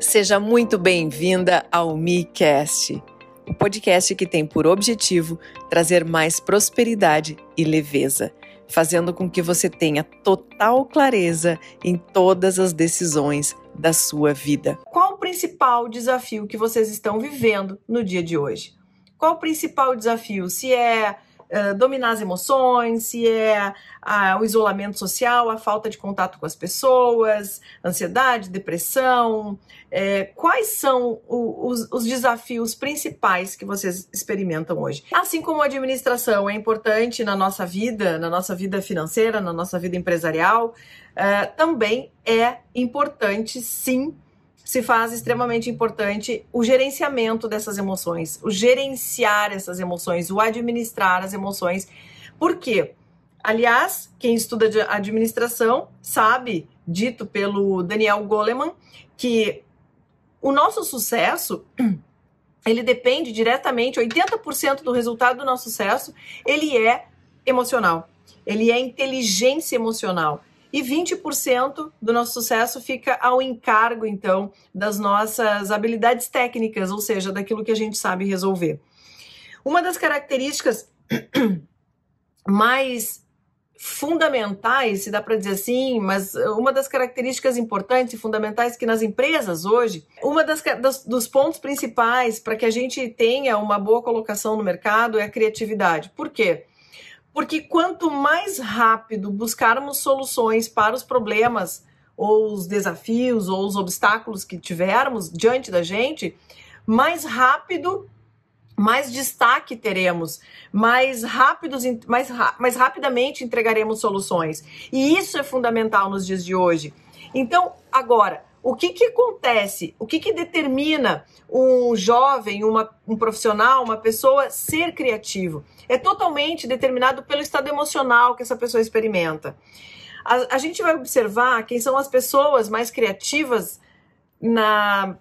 Seja muito bem-vinda ao MiCast, o podcast que tem por objetivo trazer mais prosperidade e leveza, fazendo com que você tenha total clareza em todas as decisões da sua vida. Qual o principal desafio que vocês estão vivendo no dia de hoje? Qual o principal desafio? Se é uh, dominar as emoções, se é o isolamento social, a falta de contato com as pessoas, ansiedade, depressão. É, quais são o, os, os, desafios principais que vocês experimentam hoje? Assim como a administração é importante na nossa vida, na nossa vida financeira, na nossa vida empresarial, uh, também é importante, sim, se faz extremamente importante o gerenciamento dessas emoções, o gerenciar essas emoções, o administrar as emoções. Por quê? Aliás, quem estuda administração sabe, dito pelo Daniel Goleman, que o nosso sucesso ele depende diretamente, 80% do resultado do nosso sucesso, ele é emocional. Ele é inteligência emocional. E 20% do nosso sucesso fica ao encargo, então, das nossas habilidades técnicas, ou seja, daquilo que a gente sabe resolver. Uma das características mais fundamentais, se dá para dizer assim, mas uma das características importantes e fundamentais que nas empresas hoje, uma das, das dos pontos principais para que a gente tenha uma boa colocação no mercado é a criatividade. Por quê? Porque quanto mais rápido buscarmos soluções para os problemas, ou os desafios, ou os obstáculos que tivermos diante da gente, mais rápido, mais destaque teremos, mais rápidos, mais, mais rapidamente entregaremos soluções. E isso é fundamental nos dias de hoje. Então, agora, o que, que acontece? O que, que determina um jovem, uma, um profissional, uma pessoa ser criativo? É totalmente determinado pelo estado emocional que essa pessoa experimenta. A, a gente vai observar quem são as pessoas mais criativas na,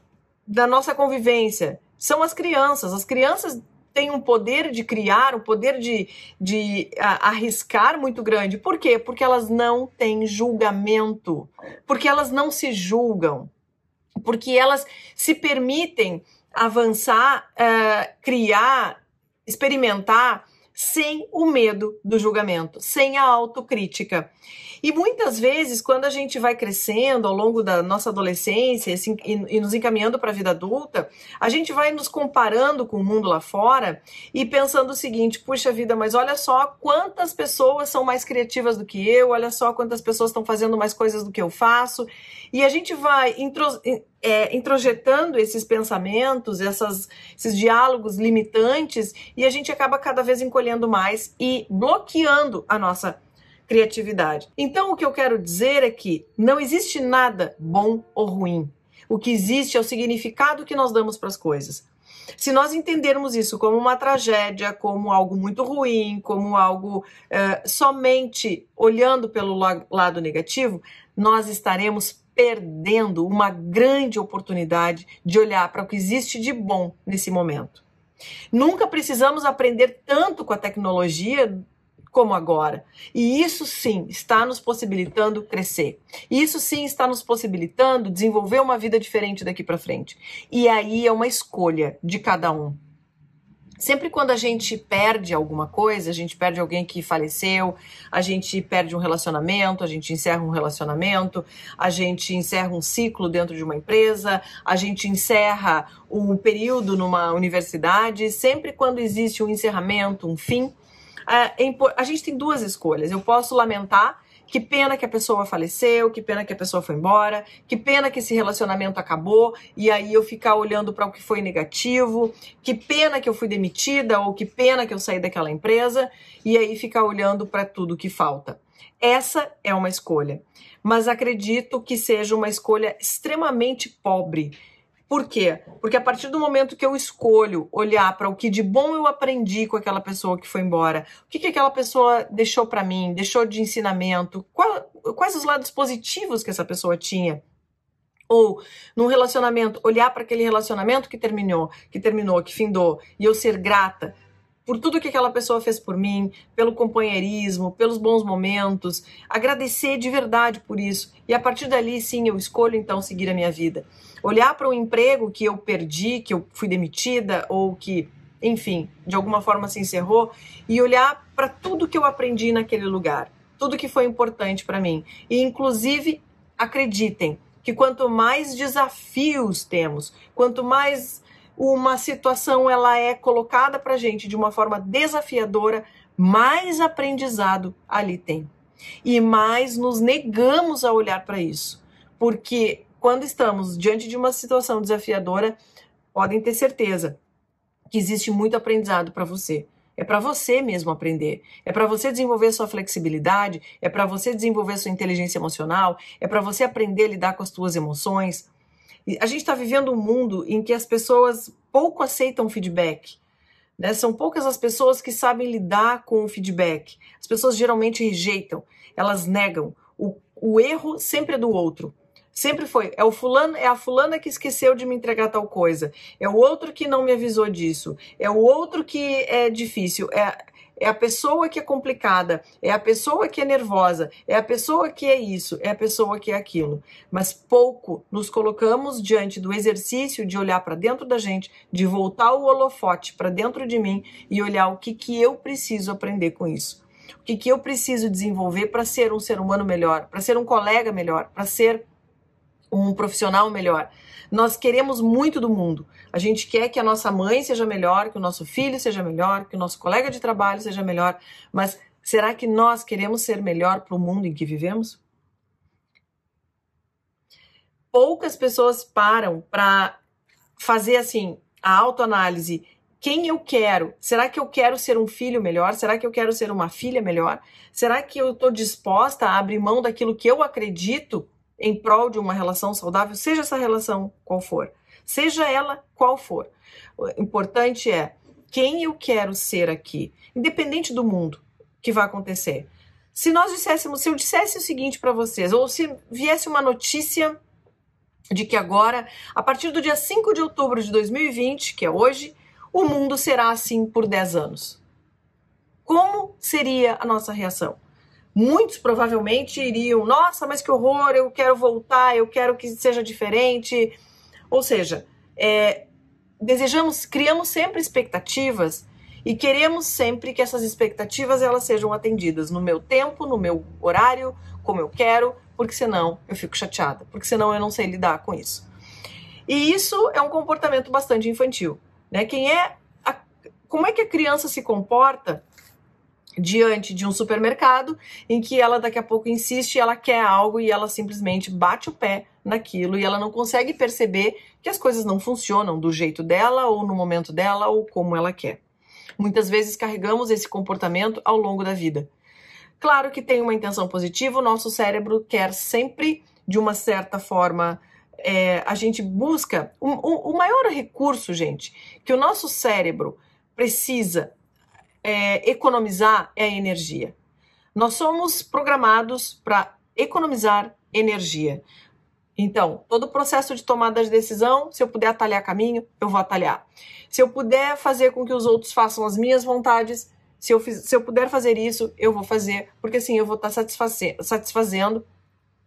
na nossa convivência. São as crianças. As crianças têm um poder de criar, um poder de, de a, arriscar muito grande. Por quê? Porque elas não têm julgamento, porque elas não se julgam, porque elas se permitem avançar, uh, criar, experimentar sem o medo do julgamento, sem a autocrítica. E muitas vezes, quando a gente vai crescendo ao longo da nossa adolescência assim, e, e, nos encaminhando para a vida adulta, a gente vai nos comparando com o mundo lá fora e pensando o seguinte: puxa vida, mas olha só quantas pessoas são mais criativas do que eu, olha só quantas pessoas estão fazendo mais coisas do que eu faço. E a gente vai é, introjetando esses pensamentos, essas, esses diálogos limitantes, e a gente acaba cada vez encolhendo mais e bloqueando a nossa criatividade. Então, o que eu quero dizer é que não existe nada bom ou ruim. O que existe é o significado que nós damos para as coisas. Se nós entendermos isso como uma tragédia, como algo muito ruim, como algo é, somente olhando pelo lado negativo, nós estaremos perdendo uma grande oportunidade de olhar para o que existe de bom nesse momento. Nunca precisamos aprender tanto com a tecnologia como agora. E isso sim está nos possibilitando crescer. Isso sim está nos possibilitando desenvolver uma vida diferente daqui para frente. E aí é uma escolha de cada um. Sempre quando a gente perde alguma coisa, a gente perde alguém que faleceu, a gente perde um relacionamento, a gente encerra um relacionamento, a gente encerra um ciclo dentro de uma empresa, a gente encerra um período numa universidade, sempre quando existe um encerramento, um fim, a gente tem duas escolhas. Eu posso lamentar que pena que a pessoa faleceu, que pena que a pessoa foi embora, que pena que esse relacionamento acabou e aí eu ficar olhando para o que foi negativo, que pena que eu fui demitida ou que pena que eu saí daquela empresa e aí ficar olhando para tudo que falta. Essa é uma escolha, mas acredito que seja uma escolha extremamente pobre por quê? Porque a partir do momento que eu escolho olhar para o que de bom eu aprendi com aquela pessoa que foi embora, o que, que aquela pessoa deixou para mim, deixou de ensinamento, qual, quais os lados positivos que essa pessoa tinha, ou num relacionamento, olhar para aquele relacionamento que terminou, que terminou, que findou, e eu ser grata por tudo que aquela pessoa fez por mim, pelo companheirismo, pelos bons momentos, agradecer de verdade por isso. E a partir dali, sim, eu escolho então seguir a minha vida. Olhar para um emprego que eu perdi, que eu fui demitida ou que, enfim, de alguma forma se encerrou e olhar para tudo que eu aprendi naquele lugar, tudo que foi importante para mim. E inclusive, acreditem que quanto mais desafios temos, quanto mais uma situação ela é colocada para gente de uma forma desafiadora, mais aprendizado ali tem. E mais nos negamos a olhar para isso. Porque quando estamos diante de uma situação desafiadora, podem ter certeza que existe muito aprendizado para você. É para você mesmo aprender. É para você desenvolver sua flexibilidade, é para você desenvolver sua inteligência emocional, é para você aprender a lidar com as suas emoções. A gente está vivendo um mundo em que as pessoas pouco aceitam feedback. Né? São poucas as pessoas que sabem lidar com o feedback. As pessoas geralmente rejeitam, elas negam. O, o erro sempre é do outro. Sempre foi. É o fulano, é a fulana que esqueceu de me entregar tal coisa. É o outro que não me avisou disso. É o outro que é difícil. É, é a pessoa que é complicada, é a pessoa que é nervosa, é a pessoa que é isso, é a pessoa que é aquilo. Mas pouco nos colocamos diante do exercício de olhar para dentro da gente, de voltar o holofote para dentro de mim e olhar o que, que eu preciso aprender com isso. O que, que eu preciso desenvolver para ser um ser humano melhor, para ser um colega melhor, para ser um profissional melhor. Nós queremos muito do mundo. A gente quer que a nossa mãe seja melhor, que o nosso filho seja melhor, que o nosso colega de trabalho seja melhor. Mas será que nós queremos ser melhor para o mundo em que vivemos? Poucas pessoas param para fazer assim a autoanálise. Quem eu quero? Será que eu quero ser um filho melhor? Será que eu quero ser uma filha melhor? Será que eu estou disposta a abrir mão daquilo que eu acredito em prol de uma relação saudável, seja essa relação qual for, seja ela qual for. O importante é quem eu quero ser aqui, independente do mundo que vai acontecer. Se nós disséssemos, se eu dissesse o seguinte para vocês, ou se viesse uma notícia de que agora, a partir do dia 5 de outubro de 2020, que é hoje, o mundo será assim por 10 anos. Como seria a nossa reação? Muitos provavelmente iriam, nossa, mas que horror, eu quero voltar, eu quero que seja diferente. Ou seja, é, desejamos, criamos sempre expectativas e queremos sempre que essas expectativas elas sejam atendidas no meu tempo, no meu horário, como eu quero, porque senão eu fico chateada, porque senão eu não sei lidar com isso. E isso é um comportamento bastante infantil, né? Quem é a, como é que a criança se comporta diante de um supermercado em que ela daqui a pouco insiste, ela quer algo e ela simplesmente bate o pé naquilo e ela não consegue perceber que as coisas não funcionam do jeito dela ou no momento dela ou como ela quer. Muitas vezes carregamos esse comportamento ao longo da vida. Claro que tem uma intenção positiva, o nosso cérebro quer sempre, de uma certa forma, é, a gente busca. O, o, o maior recurso, gente, que o nosso cérebro precisa é, economizar é a energia. Nós somos programados para economizar energia. Então, todo o processo de tomada de decisão, se eu puder atalhar caminho, eu vou atalhar. Se eu puder fazer com que os outros façam as minhas vontades, se eu, fiz, se eu puder fazer isso, eu vou fazer, porque assim eu vou estar satisfazendo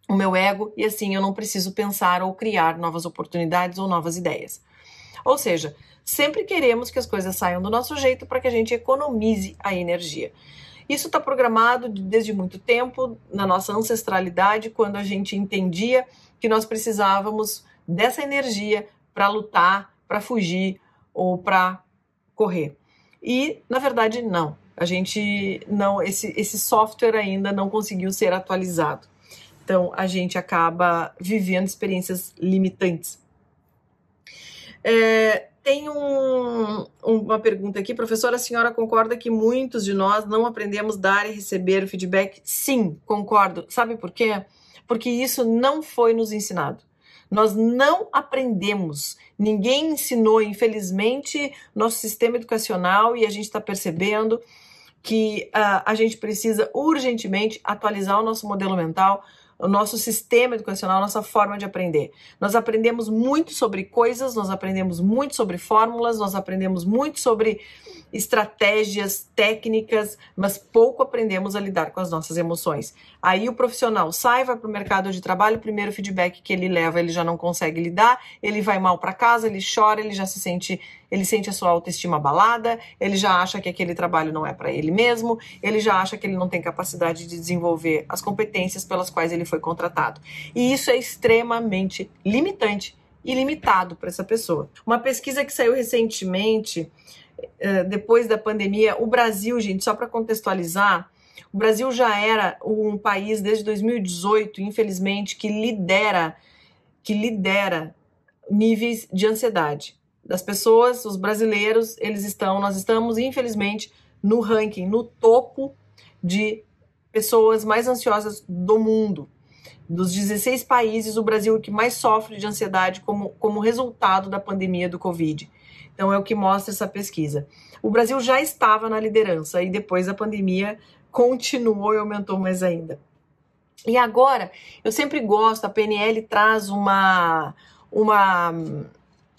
o meu ego e assim eu não preciso pensar ou criar novas oportunidades ou novas ideias. Ou seja, sempre queremos que as coisas saiam do nosso jeito para que a gente economize a energia. Isso está programado desde muito tempo na nossa ancestralidade, quando a gente entendia que nós precisávamos dessa energia para lutar, para fugir ou para correr. E na verdade não. A gente não esse esse software ainda não conseguiu ser atualizado. Então a gente acaba vivendo experiências limitantes. É, tem um, uma pergunta aqui, professora, a senhora concorda que muitos de nós não aprendemos dar e receber feedback? Sim, concordo. Sabe por quê? Porque isso não foi nos ensinado. Nós não aprendemos. Ninguém ensinou, infelizmente, nosso sistema educacional e a gente está percebendo que uh, a gente precisa urgentemente atualizar o nosso modelo mental, o nosso sistema educacional, a nossa forma de aprender. Nós aprendemos muito sobre coisas, nós aprendemos muito sobre fórmulas, nós aprendemos muito sobre estratégias, técnicas, mas pouco aprendemos a lidar com as nossas emoções. Aí o profissional sai, vai para o mercado de trabalho, o primeiro feedback que ele leva, ele já não consegue lidar, ele vai mal para casa, ele chora, ele já se sente, ele sente a sua autoestima abalada, ele já acha que aquele trabalho não é para ele mesmo, ele já acha que ele não tem capacidade de desenvolver as competências pelas quais ele foi contratado. E isso é extremamente limitante e limitado para essa pessoa. Uma pesquisa que saiu recentemente eh, depois da pandemia, o Brasil, gente, só para contextualizar, o Brasil já era um país desde 2018, infelizmente, que lidera que lidera níveis de ansiedade das pessoas, os brasileiros, eles estão, nós estamos infelizmente no ranking, no topo de pessoas mais ansiosas do mundo. Dos 16 países, o Brasil é o que mais sofre de ansiedade como, como resultado da pandemia do Covid. Então, é o que mostra essa pesquisa. O Brasil já estava na liderança e depois da pandemia continuou e aumentou mais ainda. E agora, eu sempre gosto, a PNL traz uma, uma,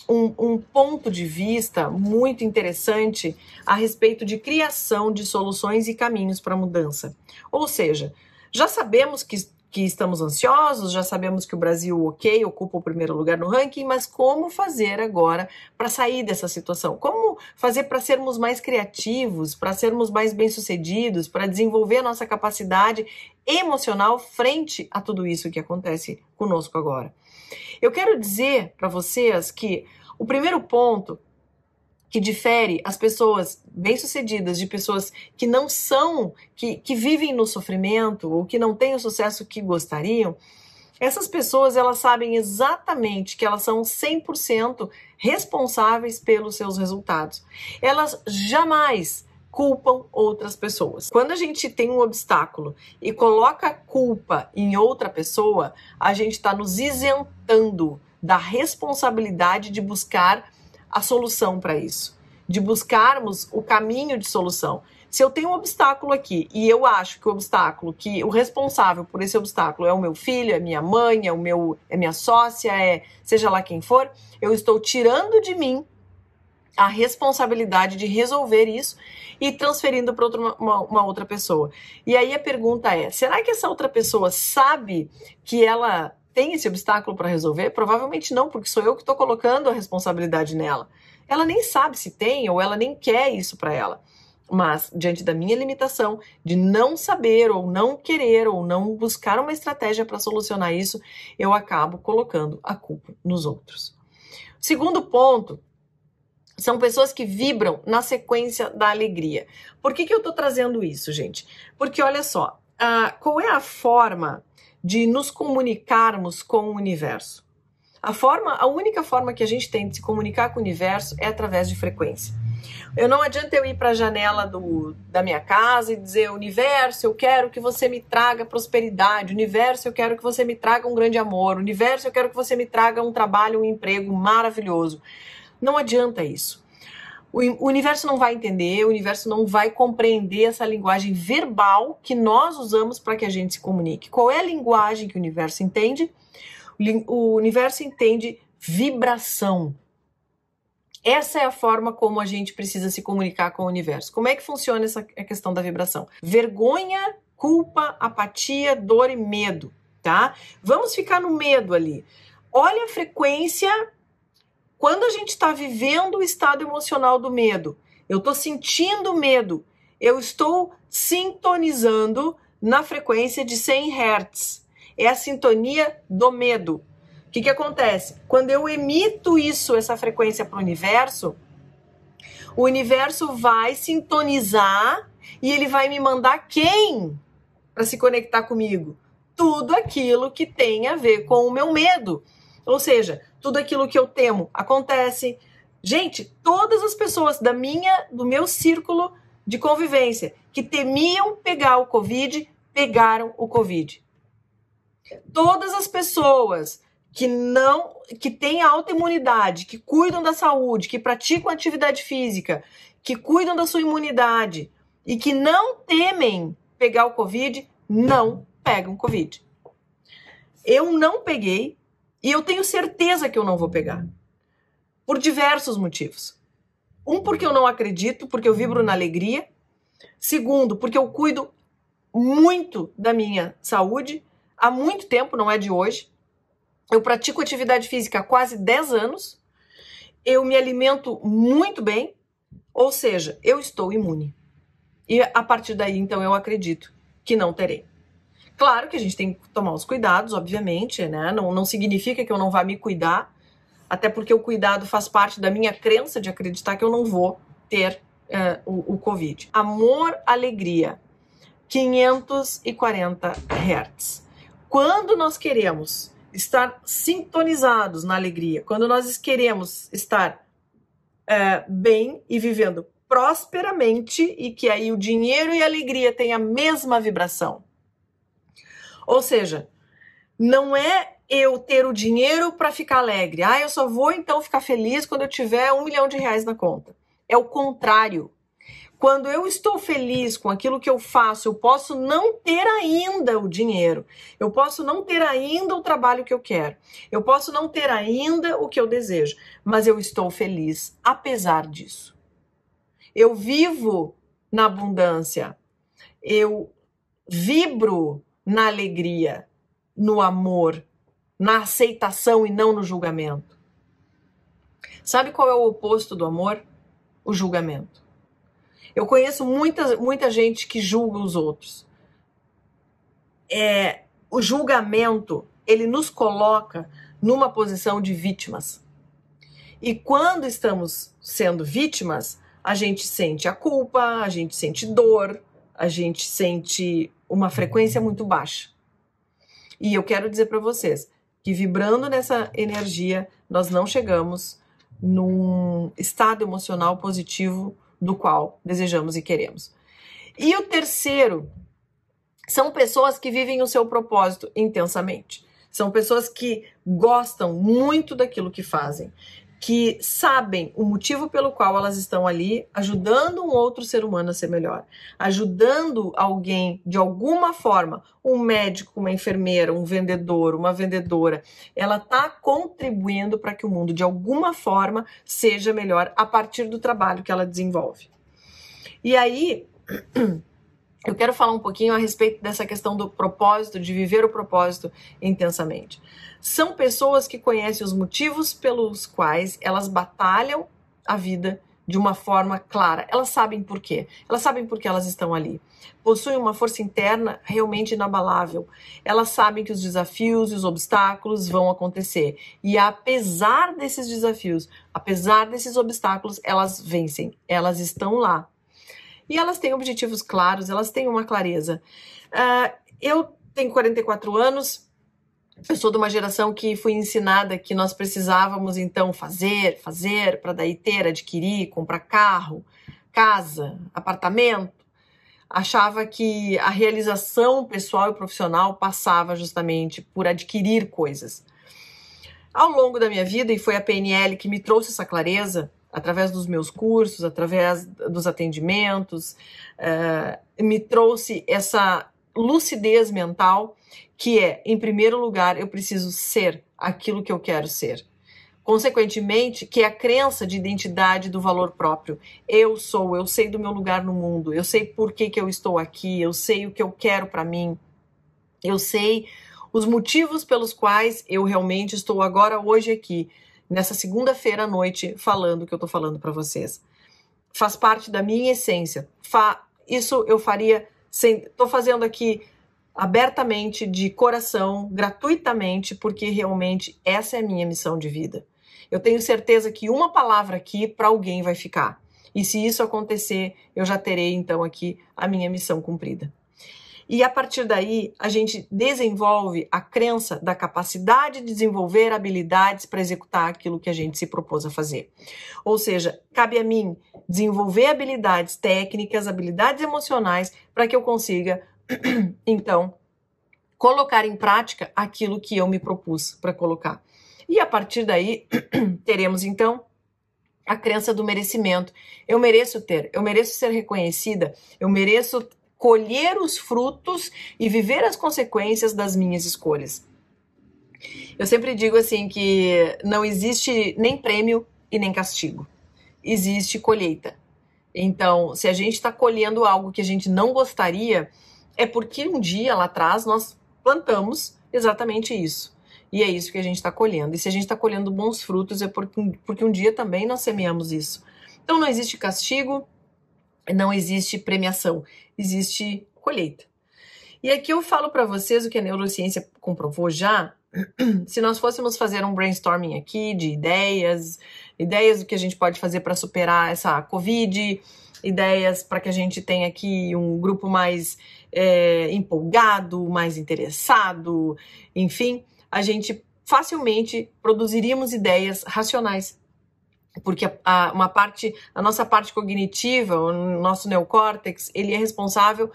um, um, ponto de vista muito interessante a respeito de criação de soluções e caminhos para mudança. Ou seja, já sabemos que que estamos ansiosos, já sabemos que o Brasil, ok, ocupa o primeiro lugar no ranking, mas como fazer agora para sair dessa situação? Como fazer para sermos mais criativos, para sermos mais bem-sucedidos, para desenvolver a nossa capacidade emocional frente a tudo isso que acontece conosco agora? Eu quero dizer para vocês que o primeiro ponto que difere as pessoas bem-sucedidas de pessoas que não são, que, que vivem no sofrimento ou que não têm o sucesso que gostariam, essas pessoas elas sabem exatamente que elas são 100% responsáveis pelos seus resultados. Elas jamais culpam outras pessoas. Quando a gente tem um obstáculo e coloca culpa em outra pessoa, a gente está nos isentando da responsabilidade de buscar a solução para isso, de buscarmos o caminho de solução. Se eu tenho um obstáculo aqui e eu acho que o obstáculo, que o responsável por esse obstáculo é o meu filho, é minha mãe, é o meu, é minha sócia, é seja lá quem for, eu estou tirando de mim a responsabilidade de resolver isso e transferindo para uma, uma, outra pessoa. E aí a pergunta é: será que essa outra pessoa sabe que ela tem esse obstáculo para resolver? Provavelmente não, porque sou eu que estou colocando a responsabilidade nela. Ela nem sabe se tem ou ela nem quer isso para ela. Mas, diante da minha limitação de não saber ou não querer ou não buscar uma estratégia para solucionar isso, eu acabo colocando a culpa nos outros. Segundo ponto são pessoas que vibram na sequência da alegria. Por que, que eu estou trazendo isso, gente? Porque olha só, uh, qual é a forma de nos comunicarmos com o universo. A forma, a única forma que a gente tem de se comunicar com o universo é através de frequência. Eu não adianta eu ir para a janela do, da minha casa e dizer: Universo, eu quero que você me traga prosperidade. Universo, eu quero que você me traga um grande amor. Universo, eu quero que você me traga um trabalho, um emprego maravilhoso. Não adianta isso. O universo não vai entender, o universo não vai compreender essa linguagem verbal que nós usamos para que a gente se comunique. Qual é a linguagem que o universo entende? O universo entende vibração. Essa é a forma como a gente precisa se comunicar com o universo. Como é que funciona essa questão da vibração? Vergonha, culpa, apatia, dor e medo, tá? Vamos ficar no medo ali. Olha a frequência quando a gente está vivendo o estado emocional do medo, eu estou sentindo medo, eu estou sintonizando na frequência de 100 Hz. É a sintonia do medo. O que, que acontece? Quando eu emito isso, essa frequência para o universo, o universo vai sintonizar e ele vai me mandar quem para se conectar comigo? Tudo aquilo que tem a ver com o meu medo. Ou seja, tudo aquilo que eu temo acontece. Gente, todas as pessoas da minha, do meu círculo de convivência que temiam pegar o Covid, pegaram o Covid. Todas as pessoas que não, que têm autoimunidade, que cuidam da saúde, que praticam atividade física, que cuidam da sua imunidade e que não temem pegar o Covid, não pegam Covid. Eu não peguei, e eu tenho certeza que eu não vou pegar. Por diversos motivos. Um, porque eu não acredito, porque eu vibro na alegria. Segundo, porque eu cuido muito da minha saúde há muito tempo, não é de hoje. Eu pratico atividade física há quase 10 anos. Eu me alimento muito bem, ou seja, eu estou imune. E a partir daí, então, eu acredito que não terei. Claro que a gente tem que tomar os cuidados, obviamente, né? Não, não significa que eu não vá me cuidar, até porque o cuidado faz parte da minha crença de acreditar que eu não vou ter uh, o, o Covid. Amor, alegria, 540 Hz. Quando nós queremos estar sintonizados na alegria, quando nós queremos estar uh, bem e vivendo prosperamente e que aí o dinheiro e a alegria têm a mesma vibração ou seja, não é eu ter o dinheiro para ficar alegre. Ah, eu só vou então ficar feliz quando eu tiver um milhão de reais na conta. É o contrário. Quando eu estou feliz com aquilo que eu faço, eu posso não ter ainda o dinheiro, eu posso não ter ainda o trabalho que eu quero, eu posso não ter ainda o que eu desejo, mas eu estou feliz apesar disso. Eu vivo na abundância, eu vibro na alegria, no amor, na aceitação e não no julgamento. Sabe qual é o oposto do amor? O julgamento. Eu conheço muita, muita gente que julga os outros. É, o julgamento, ele nos coloca numa posição de vítimas. E quando estamos sendo vítimas, a gente sente a culpa, a gente sente dor, a gente sente uma frequência muito baixa. E eu quero dizer para vocês que vibrando nessa energia, nós não chegamos num estado emocional positivo do qual desejamos e queremos. E o terceiro são pessoas que vivem o seu propósito intensamente. São pessoas que gostam muito daquilo que fazem que sabem o motivo pelo qual elas estão ali, ajudando um outro ser humano a ser melhor, ajudando alguém de alguma forma, um médico, uma enfermeira, um vendedor, uma vendedora, ela está contribuindo para que o mundo de alguma forma seja melhor a partir do trabalho que ela desenvolve. E aí, eu quero falar um pouquinho a respeito dessa questão do propósito, de viver o propósito intensamente são pessoas que conhecem os motivos pelos quais elas batalham a vida de uma forma clara. Elas sabem por quê. Elas sabem por que elas estão ali. Possuem uma força interna realmente inabalável. Elas sabem que os desafios e os obstáculos vão acontecer. E apesar desses desafios, apesar desses obstáculos, elas vencem. Elas estão lá. E elas têm objetivos claros, elas têm uma clareza. Uh, eu tenho 44 anos, eu sou de uma geração que fui ensinada que nós precisávamos então fazer, fazer, para daí ter, adquirir, comprar carro, casa, apartamento. Achava que a realização pessoal e profissional passava justamente por adquirir coisas. Ao longo da minha vida, e foi a PNL que me trouxe essa clareza, através dos meus cursos, através dos atendimentos, uh, me trouxe essa lucidez mental que é, em primeiro lugar, eu preciso ser aquilo que eu quero ser. Consequentemente, que é a crença de identidade do valor próprio. Eu sou, eu sei do meu lugar no mundo, eu sei por que, que eu estou aqui, eu sei o que eu quero para mim, eu sei os motivos pelos quais eu realmente estou agora, hoje aqui, nessa segunda-feira à noite, falando o que eu estou falando para vocês. Faz parte da minha essência. Fa isso eu faria sem. Estou fazendo aqui abertamente, de coração, gratuitamente, porque realmente essa é a minha missão de vida. Eu tenho certeza que uma palavra aqui para alguém vai ficar. E se isso acontecer, eu já terei então aqui a minha missão cumprida. E a partir daí, a gente desenvolve a crença da capacidade de desenvolver habilidades para executar aquilo que a gente se propôs a fazer. Ou seja, cabe a mim desenvolver habilidades técnicas, habilidades emocionais, para que eu consiga então, colocar em prática aquilo que eu me propus para colocar. E a partir daí, teremos então a crença do merecimento. Eu mereço ter, eu mereço ser reconhecida, eu mereço colher os frutos e viver as consequências das minhas escolhas. Eu sempre digo assim que não existe nem prêmio e nem castigo. existe colheita. Então, se a gente está colhendo algo que a gente não gostaria, é porque um dia lá atrás nós plantamos exatamente isso. E é isso que a gente está colhendo. E se a gente está colhendo bons frutos, é porque, porque um dia também nós semeamos isso. Então não existe castigo, não existe premiação, existe colheita. E aqui eu falo para vocês o que a neurociência comprovou já. Se nós fôssemos fazer um brainstorming aqui de ideias, ideias do que a gente pode fazer para superar essa Covid, ideias para que a gente tenha aqui um grupo mais é, empolgado, mais interessado, enfim, a gente facilmente produziríamos ideias racionais. Porque a, a, uma parte, a nossa parte cognitiva, o nosso neocórtex, ele é responsável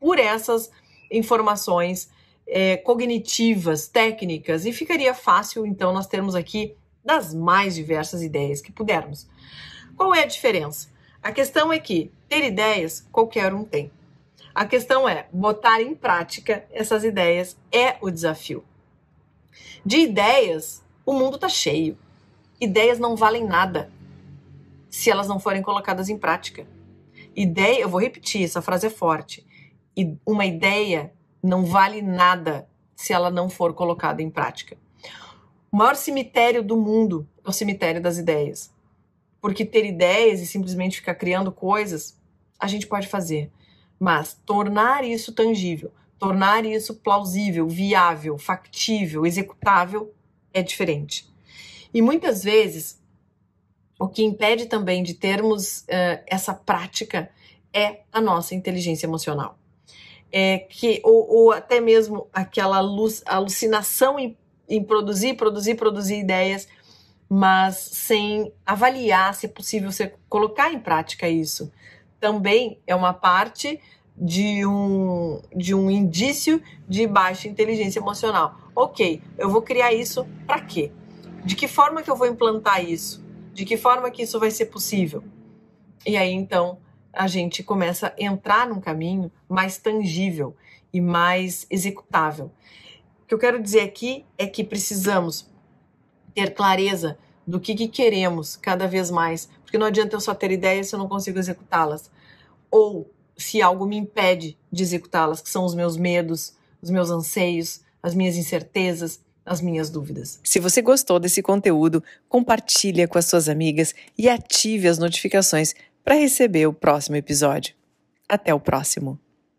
por essas informações é, cognitivas, técnicas, e ficaria fácil, então, nós termos aqui das mais diversas ideias que pudermos. Qual é a diferença? A questão é que ter ideias qualquer um tem. A questão é botar em prática essas ideias é o desafio. De ideias, o mundo está cheio. Ideias não valem nada se elas não forem colocadas em prática. Ideia, eu vou repetir, essa frase é forte. Uma ideia não vale nada se ela não for colocada em prática. O maior cemitério do mundo é o cemitério das ideias. Porque ter ideias e simplesmente ficar criando coisas, a gente pode fazer. Mas tornar isso tangível, tornar isso plausível, viável, factível, executável, é diferente. E muitas vezes, o que impede também de termos uh, essa prática é a nossa inteligência emocional. É que, ou, ou até mesmo aquela alucinação em, em produzir, produzir, produzir ideias, mas sem avaliar se é possível você colocar em prática isso. Também é uma parte de um, de um indício de baixa inteligência emocional. Ok, eu vou criar isso para quê? De que forma que eu vou implantar isso? De que forma que isso vai ser possível? E aí então a gente começa a entrar num caminho mais tangível e mais executável. O que eu quero dizer aqui é que precisamos ter clareza do que, que queremos cada vez mais, porque não adianta eu só ter ideias se eu não consigo executá-las. Ou se algo me impede de executá-las, que são os meus medos, os meus anseios, as minhas incertezas, as minhas dúvidas. Se você gostou desse conteúdo, compartilhe com as suas amigas e ative as notificações para receber o próximo episódio. Até o próximo.